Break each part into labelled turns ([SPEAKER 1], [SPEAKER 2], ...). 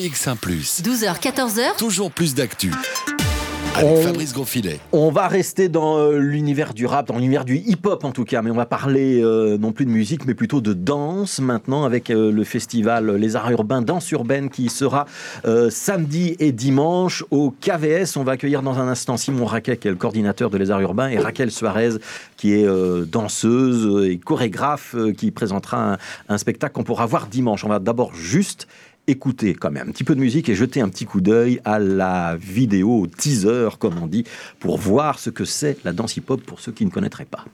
[SPEAKER 1] BX1 ⁇
[SPEAKER 2] 12h, 14h.
[SPEAKER 1] Toujours plus d'actu. Avec
[SPEAKER 3] On-
[SPEAKER 1] Fabrice Gonfilet.
[SPEAKER 3] On va rester dans euh, l'univers du rap, dans l'univers du hip-hop en tout cas, mais on va parler euh, non plus de musique, mais plutôt de danse maintenant avec euh, le festival Les Arts Urbains Danse Urbaine qui sera euh, samedi et dimanche au KVS. On va accueillir dans un instant Simon Raquet qui est le coordinateur de Les Arts Urbains et Raquel Suarez qui est euh, danseuse et chorégraphe euh, qui présentera un, un spectacle qu'on pourra voir dimanche. On va d'abord juste écouter quand même un petit peu de musique et jeter un petit coup d'œil à la vidéo, teaser comme on dit, pour voir ce que c'est la danse hip-hop pour ceux qui ne connaîtraient pas.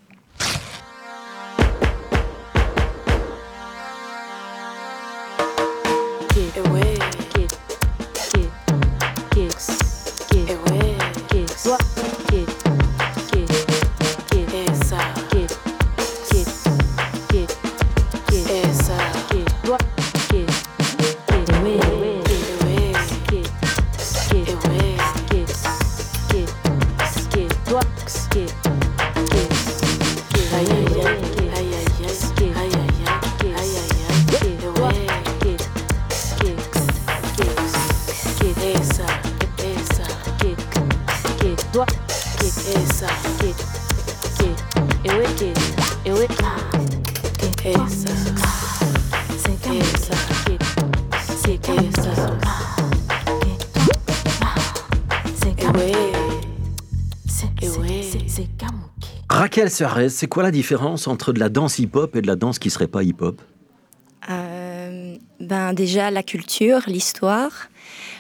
[SPEAKER 4] What, get esa, get, get, ewe get, ewe get, esa, get esa, get, get esa, ewe, ewe.
[SPEAKER 3] Raquel Suarez, c'est quoi la différence entre de la danse hip-hop et de la danse qui serait pas hip-hop?
[SPEAKER 5] Ben déjà la culture, l'histoire.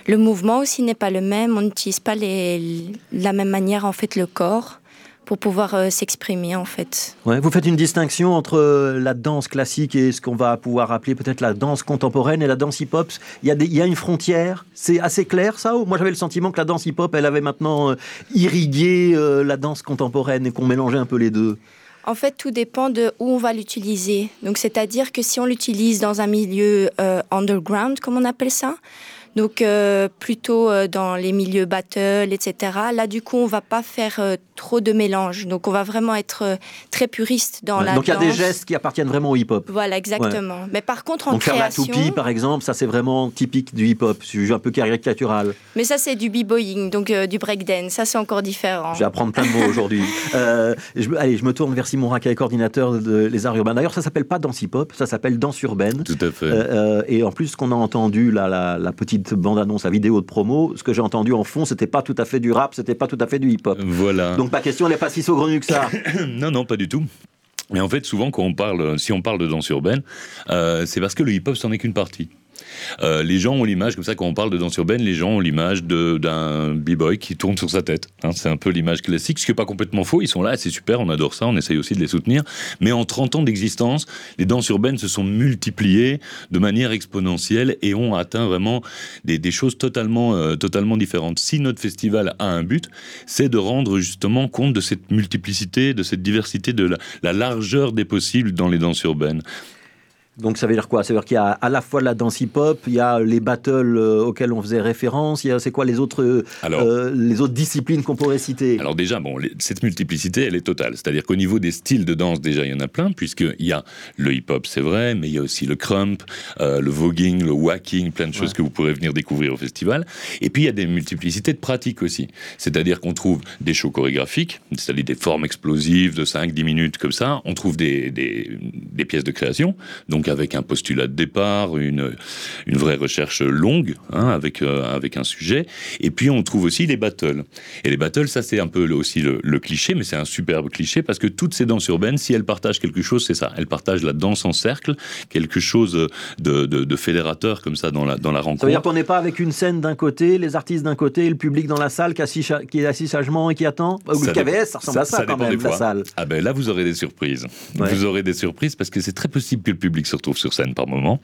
[SPEAKER 5] Le mouvement aussi n'est pas le même. On n'utilise pas les, la même manière en fait le corps pour pouvoir euh, s'exprimer en fait.
[SPEAKER 3] Ouais, Vous faites une distinction entre euh, la danse classique et ce qu'on va pouvoir appeler peut-être la danse contemporaine et la danse hip-hop. Il y, a une frontière, c'est assez clair ça Moi j'avais le sentiment que la danse hip-hop, elle avait maintenant euh, irrigué euh, la danse contemporaine et qu'on mélangeait un peu les deux?
[SPEAKER 5] En fait, tout dépend de où on va l'utiliser. Donc, c'est-à-dire que si on l'utilise dans un milieu euh, underground, comme on appelle ça, donc euh, plutôt euh, dans les milieux battle, etc. Là, du coup, on va pas faire euh, trop de mélange. Donc, on va vraiment être euh, très puriste dans
[SPEAKER 3] Ouais,
[SPEAKER 5] la
[SPEAKER 3] Donc il y a des gestes qui appartiennent vraiment au hip-hop.
[SPEAKER 5] Voilà, exactement. Mais par contre, en
[SPEAKER 3] Donc faire la
[SPEAKER 5] création,
[SPEAKER 3] toupie par exemple, ça c'est vraiment typique du hip-hop. Je suis un peu caricatural.
[SPEAKER 5] mais ça c'est du b-boying, donc euh, du breakdance. Ça c'est encore différent.
[SPEAKER 3] Je vais apprendre plein de mots aujourd'hui. Euh, je me- allez, je me tourne vers Simon Raquet, coordinateur de Les Arts Urbains. D'ailleurs, ça s'appelle pas danse hip-hop, ça s'appelle danse urbaine.
[SPEAKER 6] Tout à fait.
[SPEAKER 3] Euh, euh, et en plus, ce qu'on a entendu, là, la, la petite bande-annonce, la vidéo de promo, ce que j'ai entendu en fond, c'était pas tout à fait du rap, c'était pas tout à fait du hip-hop.
[SPEAKER 6] Voilà.
[SPEAKER 3] Donc ma question, elle n'est pas si saugrenue que ça.
[SPEAKER 6] non, non, pas du tout. Mais en fait, souvent, quand on parle, si on parle de danse urbaine, euh, c'est parce que le hip-hop, c'en est qu'une partie. Euh, les gens ont l'image, comme ça, quand on parle de danse urbaine, les gens ont l'image d'un b-boy qui tourne sur sa tête. hein. c'est un peu l'image classique, ce qui n'est pas complètement faux. Ils sont là, c'est super, on adore ça, on essaye aussi de les soutenir. Mais en 30 ans d'existence, les danses urbaines se sont multipliées de manière exponentielle et ont atteint vraiment des, des choses totalement, euh, totalement différentes. Si notre festival a un but, c'est de rendre justement compte de cette multiplicité, de cette diversité, de la, la largeur des possibles dans les danses urbaines.
[SPEAKER 3] Donc ça veut dire quoi? Ça veut dire qu'il y a à la fois la danse hip-hop, il y a les battles euh, auxquels on faisait référence, il y a c'est quoi les autres, euh,
[SPEAKER 6] Alors-
[SPEAKER 3] euh, les autres disciplines qu'on pourrait citer?
[SPEAKER 6] Alors déjà, bon, les- cette multiplicité, elle est totale. C'est-à-dire qu'au niveau des styles de danse, déjà, il y en a plein, puisqu'il y a le hip-hop, c'est vrai, mais il y a aussi le crump, euh, le voguing, le whacking, plein de choses
[SPEAKER 3] Ouais.
[SPEAKER 6] que vous pourrez venir découvrir au festival. Et puis, il y a des multiplicités de pratiques aussi. C'est-à-dire qu'on trouve des shows chorégraphiques, c'est-à-dire des formes explosives de 5-10 minutes comme ça. On trouve des, des, des pièces de création, donc avec un postulat de départ, une, une vraie recherche longue, hein, avec, euh, avec un sujet. Et puis, on trouve aussi les battles. Et les battles, ça c'est un peu le- aussi le, le cliché, mais c'est un superbe cliché parce que toutes ces danses urbaines, si elles partagent quelque chose, c'est ça. Elles partagent la danse en cercle, quelque chose de, de, de fédérateur comme ça dans la, dans la
[SPEAKER 3] Ça veut
[SPEAKER 6] rencontre.
[SPEAKER 3] dire qu'on n'est pas avec une scène d'un côté, les artistes d'un côté, et le public dans la salle qui, assis cha- qui est assis sagement et qui attend Ou
[SPEAKER 6] Ça
[SPEAKER 3] Le KVS, ça ressemble à ça, quand
[SPEAKER 6] dépend
[SPEAKER 3] même, la salle.
[SPEAKER 6] Ah ben là, vous aurez des surprises.
[SPEAKER 3] Ouais.
[SPEAKER 6] Vous aurez des surprises parce que c'est très possible que le public se retrouve sur scène par moment.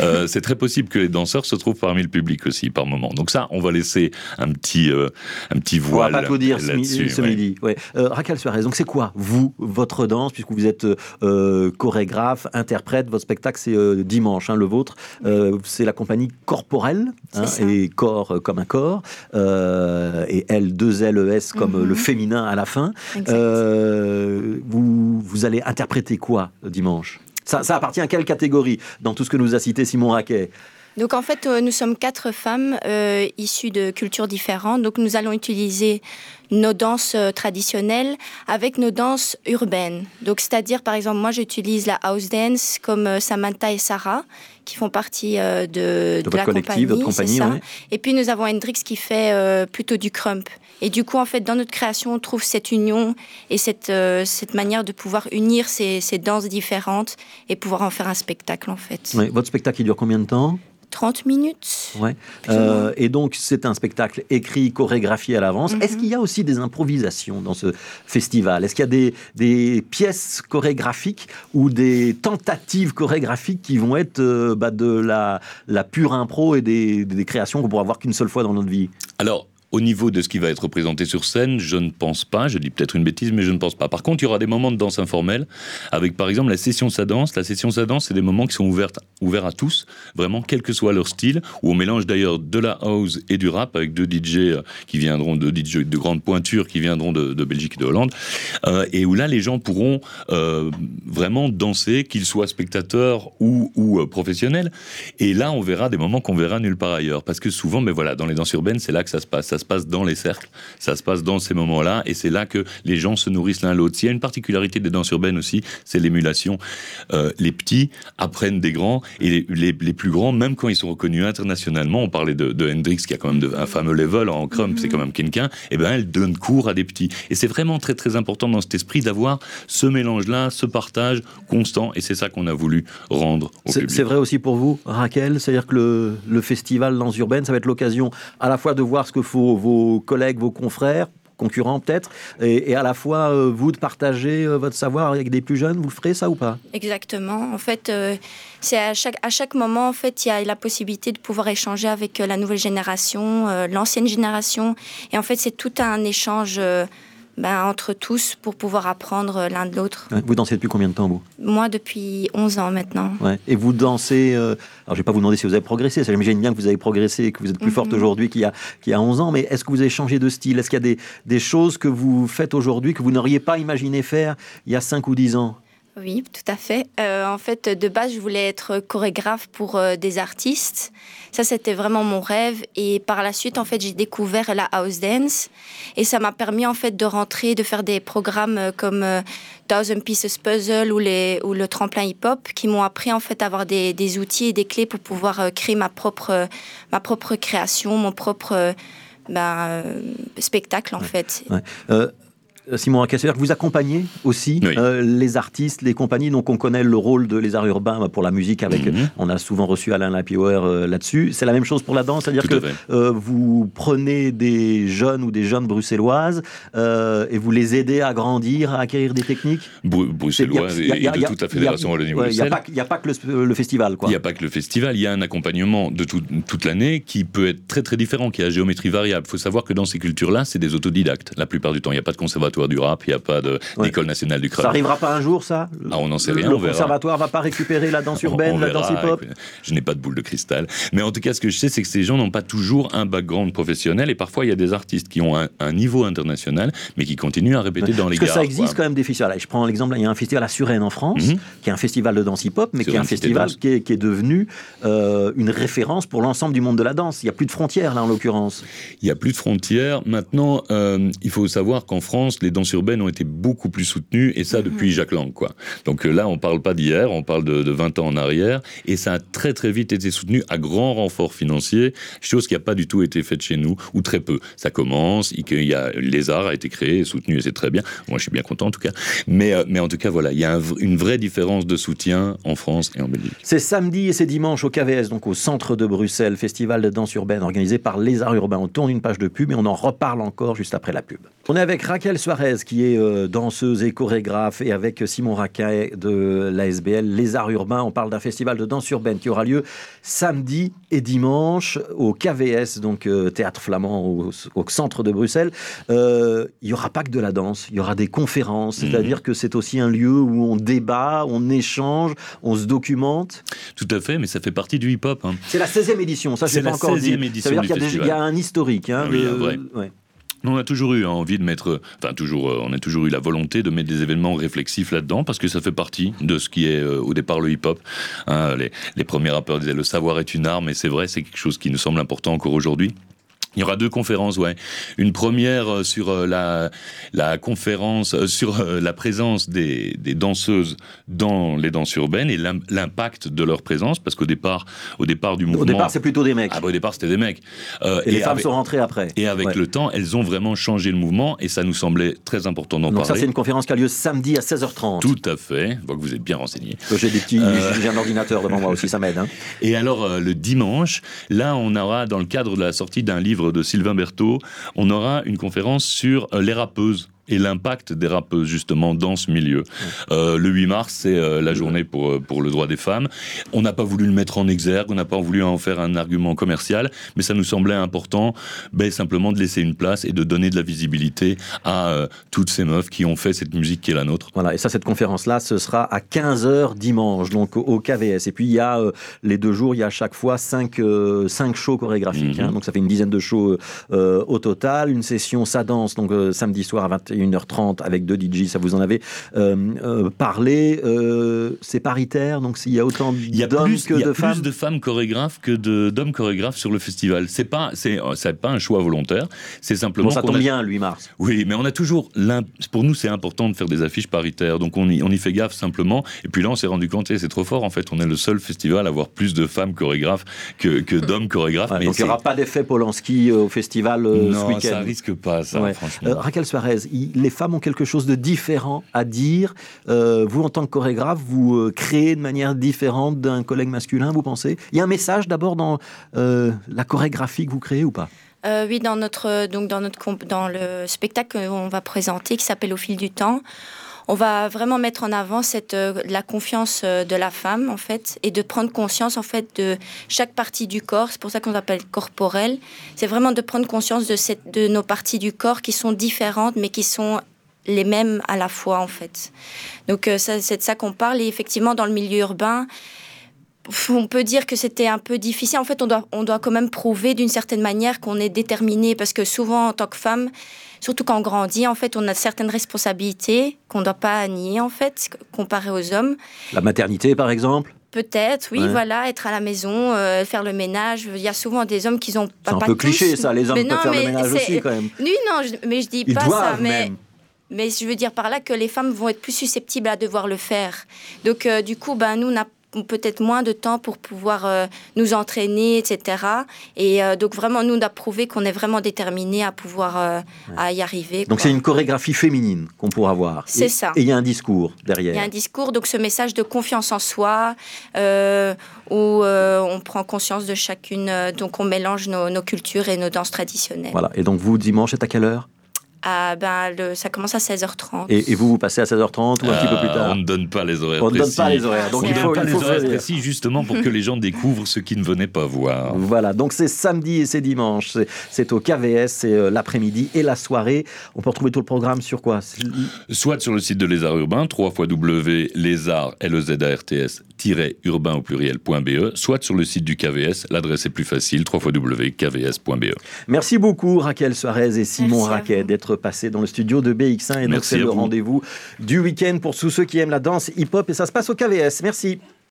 [SPEAKER 6] Euh, c'est très possible que les danseurs se trouvent parmi le public aussi par moment. Donc ça, on va laisser un petit, euh, un petit
[SPEAKER 3] On va
[SPEAKER 6] voile
[SPEAKER 3] pas tout dire ce, mi-
[SPEAKER 6] là-dessus.
[SPEAKER 3] ce
[SPEAKER 6] ouais.
[SPEAKER 3] midi. Ouais. Euh, Raquel Suarez, donc c'est quoi, vous, votre danse, puisque vous êtes euh, chorégraphe, interprète, votre spectacle c'est euh, dimanche, hein, le vôtre, Euh, c'est la compagnie Corporelle, hein, et corps euh, comme un corps, euh, et L, 2 L, E, S comme euh,
[SPEAKER 5] Mhm.
[SPEAKER 3] le féminin à la fin. Euh, vous, vous allez interpréter quoi euh, dimanche? Ça, appartient à quelle catégorie dans tout ce que nous a cité Simon Raquet?
[SPEAKER 5] Donc en fait, euh, nous sommes quatre femmes euh, issues de cultures différentes. Donc nous allons utiliser nos danses euh, traditionnelles avec nos danses urbaines. Donc c'est-à-dire par exemple, moi j'utilise la house dance comme euh, Samantha et Sarah qui font partie euh, de,
[SPEAKER 3] De
[SPEAKER 5] de la
[SPEAKER 3] votre
[SPEAKER 5] compagnie. c'est
[SPEAKER 3] compagnie,
[SPEAKER 5] ça.
[SPEAKER 3] ouais.
[SPEAKER 5] Et puis nous avons Hendrix qui fait euh, plutôt du crump. Et du coup, en fait, dans notre création, on trouve cette union et cette, euh, cette manière de pouvoir unir ces, ces danses différentes et pouvoir en faire un spectacle, en fait.
[SPEAKER 3] Ouais, Votre spectacle, il dure combien de temps?
[SPEAKER 5] 30 minutes
[SPEAKER 3] Ouais. Euh, et donc, c'est un spectacle écrit, chorégraphié à l'avance.
[SPEAKER 5] Mhm.
[SPEAKER 3] Est-ce qu'il y a aussi des improvisations dans ce festival? Est-ce qu'il y a des, des pièces chorégraphiques ou des tentatives chorégraphiques qui vont être euh, bah, de la, la pure impro et des, des créations qu'on pourra voir qu'une seule fois dans notre vie?
[SPEAKER 6] Alors, au niveau de ce qui va être représenté sur scène, je ne pense pas, je dis peut-être une bêtise, mais je ne pense pas. Par contre, il y aura des moments de danse informelle, avec par exemple la session sa danse. La session sa danse, c'est des moments qui sont ouverts, ouverts à tous, vraiment, quel que soit leur style, où on mélange d'ailleurs de la house et du rap, avec deux DJ euh, qui viendront, deux DJ de grande pointure qui viendront de, Belgique et de Hollande, euh, et où là, les gens pourront euh, vraiment danser, qu'ils soient spectateurs ou, ou professionnels. Et là, on verra des moments qu'on verra nulle part ailleurs. Parce que souvent, mais voilà, dans les danses urbaines, c'est là que ça se passe. Se passe dans les cercles, ça se passe dans ces moments-là, et c'est là que les gens se nourrissent l'un l'autre. S'il y a une particularité des danses urbaines aussi, c'est l'émulation. Euh, les petits apprennent des grands, et les, les- les plus grands, même quand ils sont reconnus internationalement, on parlait de, de Hendrix, qui a quand même de- un fameux level en crump, c'est quand même quelqu'un, et ben elle donne cours à des petits. Et c'est vraiment très très important dans cet esprit d'avoir ce mélange-là, ce partage constant, et c'est ça qu'on a voulu rendre au
[SPEAKER 3] C'est
[SPEAKER 6] public.
[SPEAKER 3] c'est vrai aussi pour vous, Raquel? C'est-à-dire que le, le festival Danse Urbaine, ça va être l'occasion à la fois de voir ce que font vos collègues, vos confrères, concurrents peut-être, et, à la fois euh, vous de partager euh, votre savoir avec des plus jeunes. Vous le ferez ça ou pas?
[SPEAKER 5] Exactement. En fait, euh, c'est à chaque, à chaque moment, en fait, il y a la possibilité de pouvoir échanger avec la nouvelle génération, l'ancienne génération. Et en fait, c'est tout un échange ben, entre tous pour pouvoir apprendre euh, l'un de l'autre.
[SPEAKER 3] Vous dansez depuis combien de temps, vous?
[SPEAKER 5] Moi, depuis 11 ans maintenant.
[SPEAKER 3] Ouais. Et vous dansez. euh, alors, je ne vais pas vous demander si vous avez progressé. Ça, J'imagine bien que vous avez progressé et que vous êtes plus forte
[SPEAKER 5] Mhm.
[SPEAKER 3] aujourd'hui qu'il y, y a 11 ans. Mais est-ce que vous avez changé de style? Est-ce qu'il y a des, des choses que vous faites aujourd'hui que vous n'auriez pas imaginé faire il y a 5 ou 10 ans?
[SPEAKER 5] Oui, tout à fait. Euh, en fait, de base, je voulais être chorégraphe pour euh, des artistes. Ça, c'était vraiment mon rêve. Et par la suite, en fait, j'ai découvert la house dance. Et ça m'a permis, en fait, de rentrer, de faire des programmes euh, comme euh, Thousand Pieces Puzzle ou, les, ou le tremplin hip-hop qui m'ont appris, en fait, à avoir des, des outils et des clés pour pouvoir créer ma propre, ma propre création, mon propre ben, spectacle, en fait.
[SPEAKER 3] Simon Raquel, c'est-à-dire que vous accompagnez aussi
[SPEAKER 6] Oui.
[SPEAKER 3] euh, les artistes, les compagnies. Donc, on connaît le rôle de Les Arts Urbains pour la musique. Avec,
[SPEAKER 6] Mhm.
[SPEAKER 3] On a souvent reçu Alain Lapiower euh, là-dessus. C'est la même chose pour la danse, c'est-à-dire que euh, vous prenez des jeunes ou des jeunes bruxelloises euh, et vous les aidez à grandir, à acquérir des techniques?
[SPEAKER 6] Bru- Bruxelloise et, de
[SPEAKER 3] a-
[SPEAKER 6] toute la Fédération
[SPEAKER 3] ouais, Il n'y a,
[SPEAKER 6] Wallonie-Bruxelles.
[SPEAKER 3] pas que- il y a pas que le, le festival. Quoi.
[SPEAKER 6] Il n'y a pas que le festival, il y a un accompagnement de tout- toute l'année qui peut être très très différent, qui a géométrie variable. Il faut savoir que dans ces cultures-là, c'est des autodidactes la plupart du temps. Il n'y a pas de conservatoire du rap, il n'y a pas de-
[SPEAKER 3] Ouais.
[SPEAKER 6] d'école nationale du
[SPEAKER 3] Ça
[SPEAKER 6] crâne.
[SPEAKER 3] arrivera pas un jour, ça?
[SPEAKER 6] Ah, on n'en sait rien,
[SPEAKER 3] Le
[SPEAKER 6] on verra.
[SPEAKER 3] conservatoire va pas récupérer la danse urbaine,
[SPEAKER 6] on
[SPEAKER 3] la
[SPEAKER 6] verra,
[SPEAKER 3] danse hip-hop?
[SPEAKER 6] Je n'ai pas de boule de cristal. Mais en tout cas, ce que je sais, c'est que ces gens n'ont pas toujours un background professionnel. Et parfois, il y a des artistes qui ont un, un niveau international, mais qui continuent à répéter dans les
[SPEAKER 3] Parce que
[SPEAKER 6] gares.
[SPEAKER 3] ça existe
[SPEAKER 6] quoi.
[SPEAKER 3] quand même des festivals. Je prends l'exemple, il y a un festival à Suresnes en France,
[SPEAKER 6] Mhm.
[SPEAKER 3] qui est un festival de danse hip-hop, mais qui est un festival
[SPEAKER 6] Danse.
[SPEAKER 3] qui est, qui est devenu euh, une référence pour l'ensemble du monde de la danse. Il n'y a plus de frontières, là, en l'occurrence.
[SPEAKER 6] Il n'y a plus de frontières. Maintenant, euh, il faut savoir qu'en France, les danses urbaines ont été beaucoup plus soutenues, et ça depuis Jacques Lang. Quoi. Donc euh, là, on ne parle pas d'hier, on parle de, de 20 ans en arrière, et ça a très très vite été soutenu à grand renfort financier, chose qui n'a pas du tout été faite chez nous, ou très peu. Ça commence, il y a, Lézard a été créé, soutenu, et c'est très bien. Moi, je suis bien content en tout cas. Mais, euh, mais en tout cas, voilà, il y a un une vraie différence de soutien en France et en Belgique.
[SPEAKER 3] C'est samedi et c'est dimanche au KVS, donc au centre de Bruxelles, festival de danse urbaine organisé par Les Arts Urbains. On tourne une page de pub et on en reparle encore juste après la pub. On est avec Raquel Suarez, qui est euh, danseuse et chorégraphe, et avec Simon Raquet de l'ASBL Les Arts Urbains. On parle d'un festival de danse urbaine qui aura lieu samedi et dimanche au KVS, donc euh, Théâtre Flamand au, au centre de Bruxelles. Euh, il n'y aura pas que de la danse, il y aura des conférences, c'est-à-dire que c'est aussi un lieu où on débat, on échange, on se documente.
[SPEAKER 6] Tout à fait, mais ça fait partie du hip-hop. hein.
[SPEAKER 3] C'est la 16e édition, ça je l'ai pas encore dit.
[SPEAKER 6] 16e édition
[SPEAKER 3] Ça veut dire qu'il y a, y un historique. hein,
[SPEAKER 6] Oui,
[SPEAKER 3] de-
[SPEAKER 6] vrai.
[SPEAKER 3] ouais.
[SPEAKER 6] On a toujours eu envie de mettre, enfin toujours, euh, on a toujours eu la volonté de mettre des événements réflexifs là-dedans parce que ça fait partie de ce qui est euh, au départ le hip-hop. Hein, les, les premiers rappeurs disaient le savoir est une arme et c'est vrai, c'est quelque chose qui nous semble important encore aujourd'hui. Il y aura deux conférences, ouais. Une première euh, sur euh, la, la conférence, euh, sur la présence des, des danseuses dans les danses urbaines et l'im- l'impact de leur présence, parce qu'au départ, au départ du mouvement,
[SPEAKER 3] Au départ, c'est plutôt des mecs.
[SPEAKER 6] ah bah, au départ c'était des mecs. Euh,
[SPEAKER 3] et les femmes
[SPEAKER 6] avec,
[SPEAKER 3] sont rentrées après.
[SPEAKER 6] et avec
[SPEAKER 3] Ouais.
[SPEAKER 6] le temps, elles ont vraiment changé le mouvement et ça nous semblait très important d'en
[SPEAKER 3] Donc ça,
[SPEAKER 6] parler.
[SPEAKER 3] c'est une conférence qui a lieu samedi à 16h30.
[SPEAKER 6] Tout à fait. Je vois que vous êtes bien renseigné.
[SPEAKER 3] J'ai des petits,
[SPEAKER 6] Euh.
[SPEAKER 3] j'ai un ordinateur devant moi aussi, ça m'aide. hein.
[SPEAKER 6] Et alors, le dimanche, là, on aura, dans le cadre de la sortie d'un livre de Sylvain Berthaud, on aura une conférence sur les rappeuses et l'impact des rappeuses, justement, dans ce milieu. Euh, le 8 mars, c'est euh, la journée pour, euh, pour le droit des femmes. On n'a pas voulu le mettre en exergue, on n'a pas voulu en faire un argument commercial, mais ça nous semblait important ben, simplement de laisser une place et de donner de la visibilité à euh, toutes ces meufs qui ont fait cette musique qui est la nôtre.
[SPEAKER 3] Voilà, et ça, cette conférence-là, ce sera à 15h dimanche, donc au- KVS. Et puis, il y a les deux jours, il y a à chaque fois 5 shows chorégraphiques.
[SPEAKER 6] Mhm.
[SPEAKER 3] hein. donc, ça fait une dizaine de shows au total. Une session, ça danse, donc samedi soir à 21h30 avec deux DJ, ça vous en avez euh, euh, parlé. Euh, c'est paritaire, donc s'il y a autant
[SPEAKER 6] Il y a
[SPEAKER 3] d'hommes
[SPEAKER 6] plus,
[SPEAKER 3] que
[SPEAKER 6] il y a
[SPEAKER 3] de
[SPEAKER 6] plus
[SPEAKER 3] femmes.
[SPEAKER 6] de femmes chorégraphes que d'hommes chorégraphes sur le festival. C'est pas, c'est, pas un choix volontaire. C'est simplement.
[SPEAKER 3] Bon, ça tombe
[SPEAKER 6] a-
[SPEAKER 3] bien, le 8 mars.
[SPEAKER 6] Oui, mais on a toujours. Pour nous, c'est important de faire des affiches paritaires. Donc on y, on y fait gaffe simplement. Et puis là, on s'est rendu compte, c'est trop fort. En fait, on est le seul festival à avoir plus de femmes chorégraphes que, que d'hommes chorégraphes.
[SPEAKER 3] Ouais,
[SPEAKER 6] mais
[SPEAKER 3] donc, il n'y aura pas d'effet Polanski au festival euh, ce
[SPEAKER 6] non,
[SPEAKER 3] week-end.
[SPEAKER 6] ça risque pas, ça,
[SPEAKER 3] Ouais.
[SPEAKER 6] franchement.
[SPEAKER 3] Euh, Raquel Suarez, il- les femmes ont quelque chose de différent à dire. Euh, vous, en tant que chorégraphe, vous euh, créez de manière différente d'un collègue masculin, vous pensez? Il y a un message d'abord dans euh, la chorégraphie que vous créez ou pas?
[SPEAKER 5] Oui, dans notre, donc dans, notre dans le spectacle qu'on va présenter, qui s'appelle Au fil du temps, on va vraiment mettre en avant cette, euh, la confiance euh, de la femme, en fait, et de prendre conscience, en fait, de chaque partie du corps. C'est pour ça qu'on l'appelle corporel. C'est vraiment de prendre conscience de, nos parties du corps qui sont différentes, mais qui sont les mêmes à la fois, en fait. Donc, euh, c'est de ça qu'on parle. Et effectivement, dans le milieu urbain, on peut dire que c'était un peu difficile. En fait, on doit, on doit quand même prouver d'une certaine manière qu'on est déterminé, parce que souvent, en tant que femme, surtout quand on grandit, en fait, on a certaines responsabilités qu'on ne doit pas nier, en fait, comparé aux hommes.
[SPEAKER 3] La maternité, par exemple?
[SPEAKER 5] Peut-être, oui,
[SPEAKER 3] Ouais.
[SPEAKER 5] voilà, être à la maison, euh, faire le ménage. Il y a souvent des hommes qui ont
[SPEAKER 3] C'est
[SPEAKER 5] pas
[SPEAKER 3] un
[SPEAKER 5] pas
[SPEAKER 3] peu
[SPEAKER 5] tous,
[SPEAKER 3] cliché, ça. Les hommes
[SPEAKER 5] mais
[SPEAKER 3] peuvent
[SPEAKER 5] non,
[SPEAKER 3] faire le ménage
[SPEAKER 5] c'est-
[SPEAKER 3] aussi, quand même.
[SPEAKER 5] Oui, non, je- mais je dis
[SPEAKER 3] Ils
[SPEAKER 5] pas ça, mais
[SPEAKER 3] même.
[SPEAKER 5] mais je veux dire par là que les femmes vont être plus susceptibles à devoir le faire. Donc, euh, du coup, ben, nous, on a peut-être moins de temps pour pouvoir euh, nous entraîner, etc. Et euh, donc, vraiment, nous, on a prouvé qu'on est vraiment déterminés à pouvoir euh, à y arriver.
[SPEAKER 3] Donc c'est une chorégraphie féminine qu'on pourra voir.
[SPEAKER 5] C'est ça.
[SPEAKER 3] Et il y a un discours derrière.
[SPEAKER 5] Il y a un discours, donc ce message de confiance en soi, où on prend conscience de chacune, donc on mélange nos, nos cultures et nos danses traditionnelles.
[SPEAKER 3] Voilà. Et donc vous, dimanche, c'est à quelle heure?
[SPEAKER 5] Ah, ben, le, ça commence à 16h30.
[SPEAKER 3] et, et vous, vous passez à 16h30 ou un petit peu plus
[SPEAKER 6] Euh,
[SPEAKER 3] tard
[SPEAKER 6] On ne donne pas les horaires
[SPEAKER 3] On ne donne
[SPEAKER 6] précis.
[SPEAKER 3] pas les horaires. Donc
[SPEAKER 6] on
[SPEAKER 3] il
[SPEAKER 6] ne
[SPEAKER 3] faut,
[SPEAKER 6] donne pas
[SPEAKER 3] il
[SPEAKER 6] les
[SPEAKER 3] faut
[SPEAKER 6] horaires
[SPEAKER 3] faire-
[SPEAKER 6] précis justement pour que les gens découvrent ce qu'ils ne venaient pas voir.
[SPEAKER 3] Voilà, donc c'est samedi et c'est dimanche. C'est- au KVS, c'est euh, l'après-midi et la soirée. On peut retrouver tout le programme sur quoi?
[SPEAKER 6] Soit sur le site de Lézard Urbain, 3 lézard, l e z a r t s urbain au pluriel.be, soit sur le site du KVS, l'adresse est plus facile, www.kvs.be.
[SPEAKER 3] Merci beaucoup Raquel Suarez et Simon
[SPEAKER 5] Merci
[SPEAKER 3] Raquet
[SPEAKER 5] vous.
[SPEAKER 3] D'être passés dans le studio de BX1 et donc c'est le
[SPEAKER 6] vous.
[SPEAKER 3] rendez-vous du week-end pour tous ceux qui aiment la danse hip-hop et ça se passe au KVS. Merci.